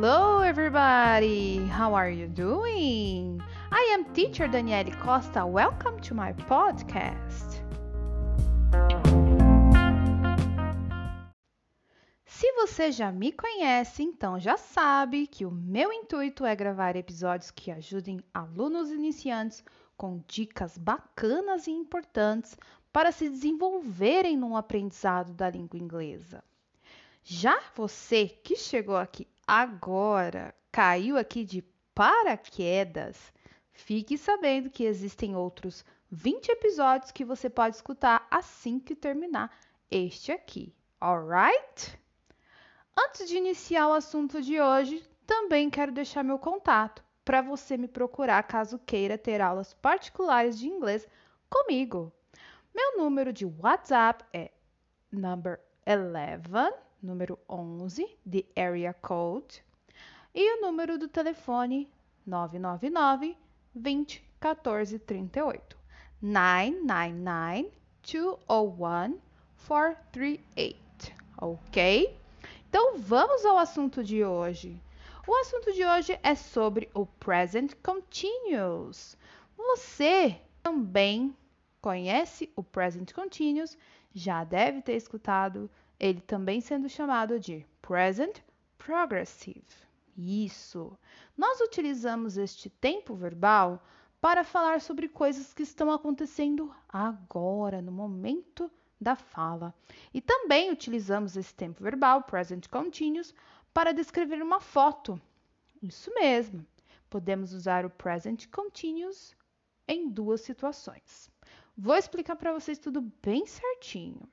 Hello, everybody! How are you doing? I am teacher Daniele Costa. Welcome to my podcast. Se você já me conhece, então já sabe que o meu intuito é gravar episódios que ajudem alunos iniciantes com dicas bacanas e importantes para se desenvolverem no aprendizado da língua inglesa. Já você que chegou aqui agora, caiu aqui de paraquedas, fique sabendo que existem outros 20 episódios que você pode escutar assim que terminar este aqui, alright? Antes de iniciar o assunto de hoje, também quero deixar meu contato para você me procurar caso queira ter aulas particulares de inglês comigo. Meu número de WhatsApp é number 11 número 11 de area code e o número do telefone 999 20 14 38 999 201 438, ok? Então vamos ao assunto de hoje. O assunto de hoje é sobre o present continuous. Você também conhece o present continuous, já deve ter escutado ele também sendo chamado de present progressive. Isso. Nós utilizamos este tempo verbal para falar sobre coisas que estão acontecendo agora, no momento da fala. E também utilizamos esse tempo verbal, present continuous, para descrever uma foto. Isso mesmo. Podemos usar o present continuous em duas situações. Vou explicar para vocês tudo bem certinho.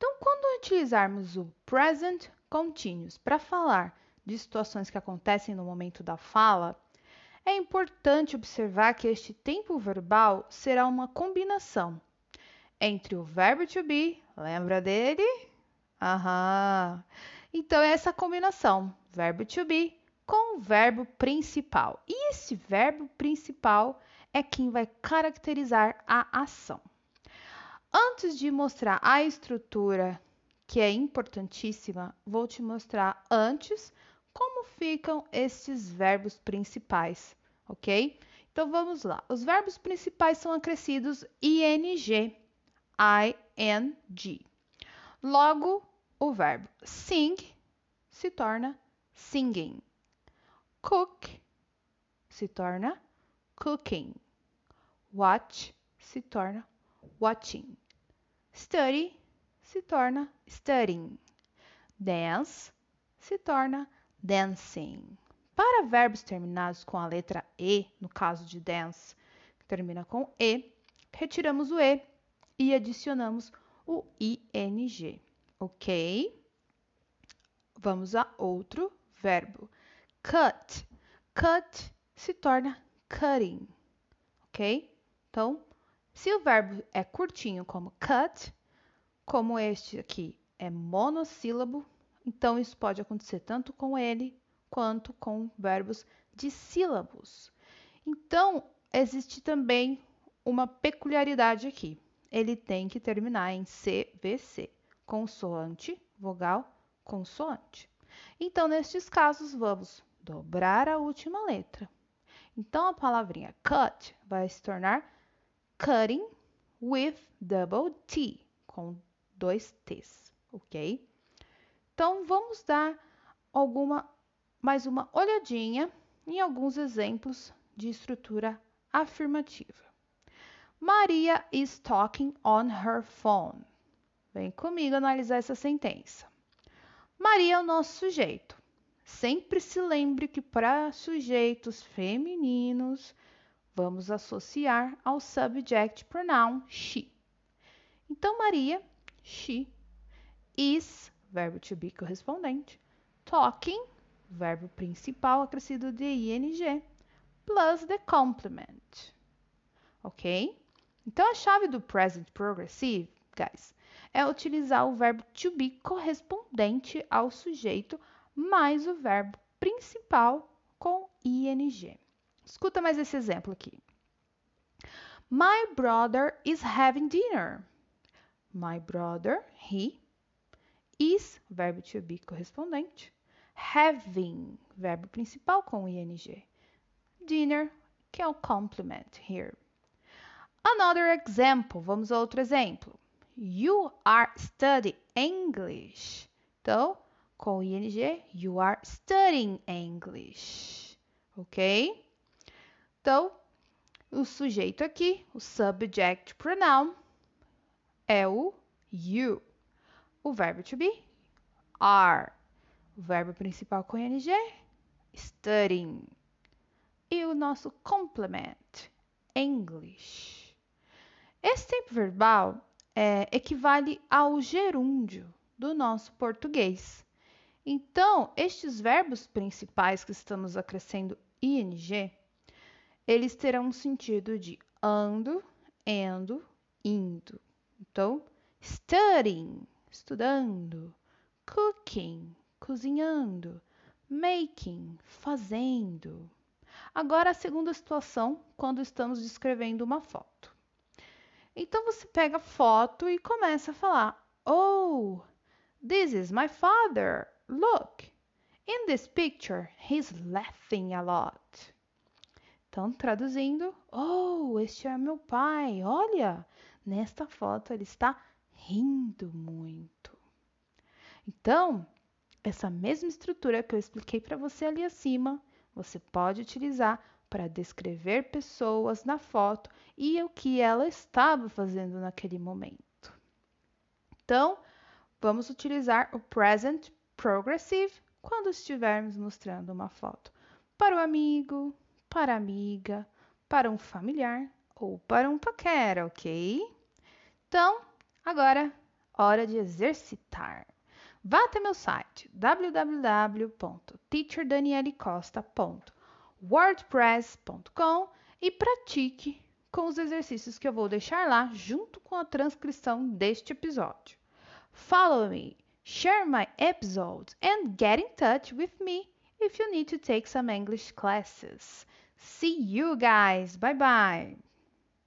Então, quando utilizarmos o present continuous para falar de situações que acontecem no momento da fala, é importante observar que este tempo verbal será uma combinação entre o verbo to be, lembra dele? Aham. Então, é essa combinação, verbo to be com o verbo principal. E esse verbo principal é quem vai caracterizar a ação. Antes de mostrar a estrutura, que é importantíssima, vou te mostrar antes como ficam esses verbos principais, ok? Então vamos lá. Os verbos principais são acrescidos ing, ing. Logo, o verbo sing se torna singing. Cook se torna cooking. Watch se torna watching. Study se torna studying. Dance se torna dancing. Para verbos terminados com a letra E, no caso de dance, que termina com E, retiramos o E e adicionamos o ing, ok? Vamos a outro verbo. Cut. Cut se torna cutting, ok? Então, se o verbo é curtinho, como cut, como este aqui é monossílabo, então isso pode acontecer tanto com ele quanto com verbos de sílabos. Então, existe também uma peculiaridade aqui. Ele tem que terminar em CVC, consoante, vogal, consoante. Então, nestes casos, vamos dobrar a última letra. Então, a palavrinha cut vai se tornar cutting with double T, com dois T's, ok? Então, vamos dar alguma mais uma olhadinha em alguns exemplos de estrutura afirmativa. Maria is talking on her phone. Vem comigo analisar essa sentença. Maria é o nosso sujeito. Sempre se lembre que para sujeitos femininos vamos associar ao subject pronoun she. Então, Maria, she, is, verbo to be correspondente, talking, verbo principal acrescido de ing, plus the complement. Ok? Então, a chave do present progressive, guys, é utilizar o verbo to be correspondente ao sujeito mais o verbo principal com ing. Escuta mais esse exemplo aqui. My brother is having dinner. My brother, he, is, verbo to be correspondente, having, verbo principal com ing. Dinner, que é o complement here. Another example, vamos a outro exemplo. You are studying English. Então, com ing, you are studying English. Ok? Então, o sujeito aqui, o subject pronoun, é o you. O verbo to be, are. O verbo principal com ing, studying. E o nosso complement, English. Esse tempo verbal é, equivale ao gerúndio do nosso português. Então, estes verbos principais que estamos acrescendo ing, eles terão um sentido de ando, endo, indo. Então, studying, estudando, cooking, cozinhando, making, fazendo. Agora, a segunda situação, quando estamos descrevendo uma foto. Então, você pega a foto e começa a falar: Oh, this is my father. Look, in this picture, he's laughing a lot. Então, traduzindo, oh, este é meu pai. Olha, nesta foto ele está rindo muito. Então, essa mesma estrutura que eu expliquei para você ali acima, você pode utilizar para descrever pessoas na foto e o que ela estava fazendo naquele momento. Então, vamos utilizar o present progressive quando estivermos mostrando uma foto para o amigo, para amiga, para um familiar ou para um paquera, ok? Então, agora, hora de exercitar. Vá até meu site www.teacherdanielecosta.wordpress.com e pratique com os exercícios que eu vou deixar lá junto com a transcrição deste episódio. Follow me share my episodes, and get in touch with me if you need to take some English classes. See you guys. Bye bye.